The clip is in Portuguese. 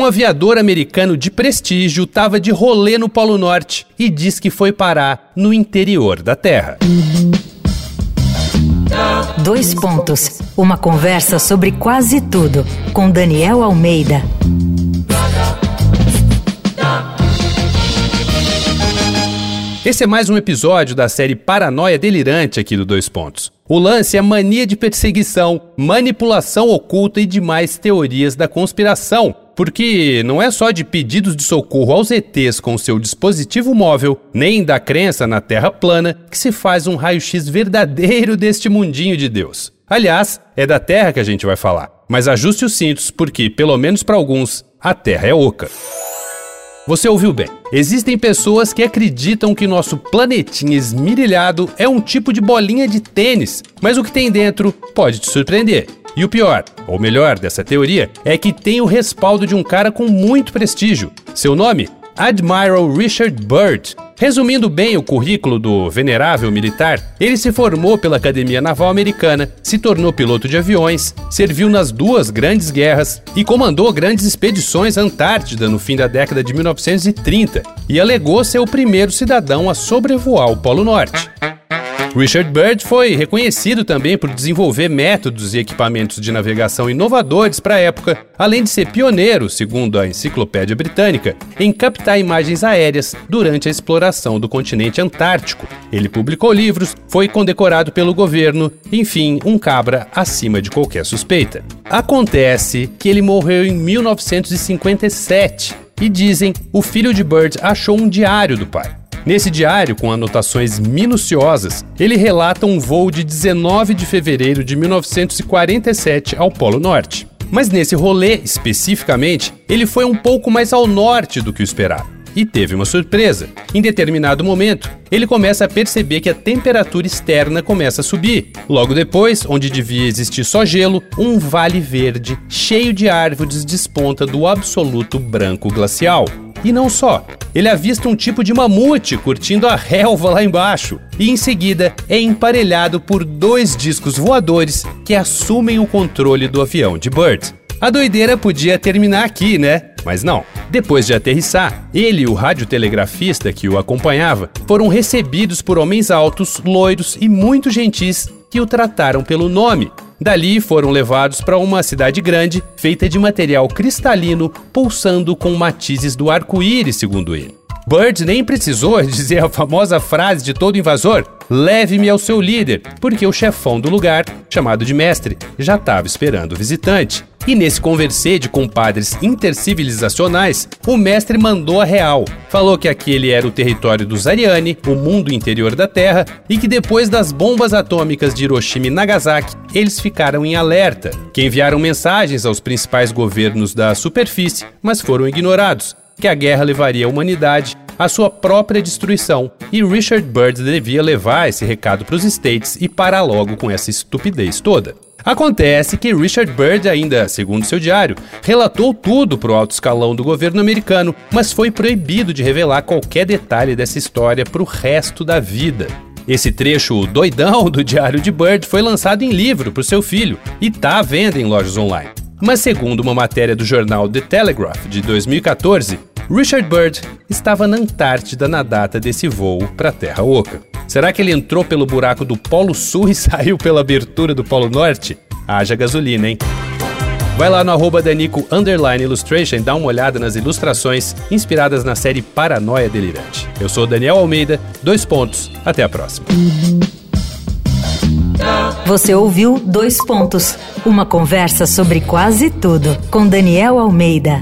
Um aviador americano de prestígio estava de rolê no Polo Norte e diz que foi parar no interior da Terra. Dois pontos. Uma conversa sobre quase tudo com Daniel Almeida. Esse é mais um episódio da série Paranoia Delirante aqui do Dois Pontos. O lance é mania de perseguição, manipulação oculta e demais teorias da conspiração. Porque não é só de pedidos de socorro aos ETs com seu dispositivo móvel, nem da crença na Terra plana, que se faz um raio-x verdadeiro deste mundinho de Deus. Aliás, é da Terra que a gente vai falar. Mas ajuste os cintos, porque, pelo menos para alguns, a Terra é oca. Você ouviu bem. Existem pessoas que acreditam que nosso planetinha esmirilhado é um tipo de bolinha de tênis, mas o que tem dentro pode te surpreender. E o pior, ou melhor, dessa teoria, é que tem o respaldo de um cara com muito prestígio. Seu nome? Admiral Richard Byrd. Resumindo bem o currículo do venerável militar, ele se formou pela Academia Naval Americana, se tornou piloto de aviões, serviu nas duas grandes guerras e comandou grandes expedições à Antártida no fim da década de 1930 e alegou ser o primeiro cidadão a sobrevoar o Polo Norte. Richard Byrd foi reconhecido também por desenvolver métodos e equipamentos de navegação inovadores para a época, além de ser pioneiro, segundo a Enciclopédia Britânica, em captar imagens aéreas durante a exploração do continente antártico. Ele publicou livros, foi condecorado pelo governo, enfim, um cabra acima de qualquer suspeita. Acontece que ele morreu em 1957 e dizem o filho de Bird achou um diário do pai. Nesse diário, com anotações minuciosas, ele relata um voo de 19 de fevereiro de 1947 ao Polo Norte. Mas nesse rolê, especificamente, ele foi um pouco mais ao norte do que o esperado. E teve uma surpresa. Em determinado momento, ele começa a perceber que a temperatura externa começa a subir. Logo depois, onde devia existir só gelo, um vale verde cheio de árvores desponta do absoluto branco glacial. E não só. Ele avista um tipo de mamute curtindo a relva lá embaixo. E em seguida é emparelhado por dois discos voadores que assumem o controle do avião de Bird. A doideira podia terminar aqui, né? Mas não. Depois de aterrissar, ele e o radiotelegrafista que o acompanhava foram recebidos por homens altos, loiros e muito gentis que o trataram pelo nome. Dali foram levados para uma cidade grande, feita de material cristalino, pulsando com matizes do arco-íris, segundo ele. Bird nem precisou dizer a famosa frase de todo invasor: leve-me ao seu líder, porque o chefão do lugar, chamado de mestre, já estava esperando o visitante. E nesse conversê de compadres intercivilizacionais, o mestre mandou a real. Falou que aquele era o território dos Ariane, o mundo interior da Terra, e que depois das bombas atômicas de Hiroshima e Nagasaki, eles ficaram em alerta, que enviaram mensagens aos principais governos da superfície, mas foram ignorados, que a guerra levaria a humanidade à sua própria destruição, e Richard Byrd devia levar esse recado para os States e parar logo com essa estupidez toda. Acontece que Richard Byrd, ainda segundo seu diário, relatou tudo para o alto escalão do governo americano, mas foi proibido de revelar qualquer detalhe dessa história para o resto da vida. Esse trecho doidão do diário de Bird foi lançado em livro para o seu filho e está à venda em lojas online. Mas segundo uma matéria do jornal The Telegraph de 2014, Richard Byrd estava na Antártida na data desse voo para a Terra Oca. Será que ele entrou pelo buraco do Polo Sul e saiu pela abertura do Polo Norte? Haja gasolina, hein? Vai lá no arroba Danico Illustration e dá uma olhada nas ilustrações inspiradas na série Paranoia Delirante. Eu sou Daniel Almeida, dois pontos, até a próxima. Você ouviu Dois Pontos, uma conversa sobre quase tudo com Daniel Almeida.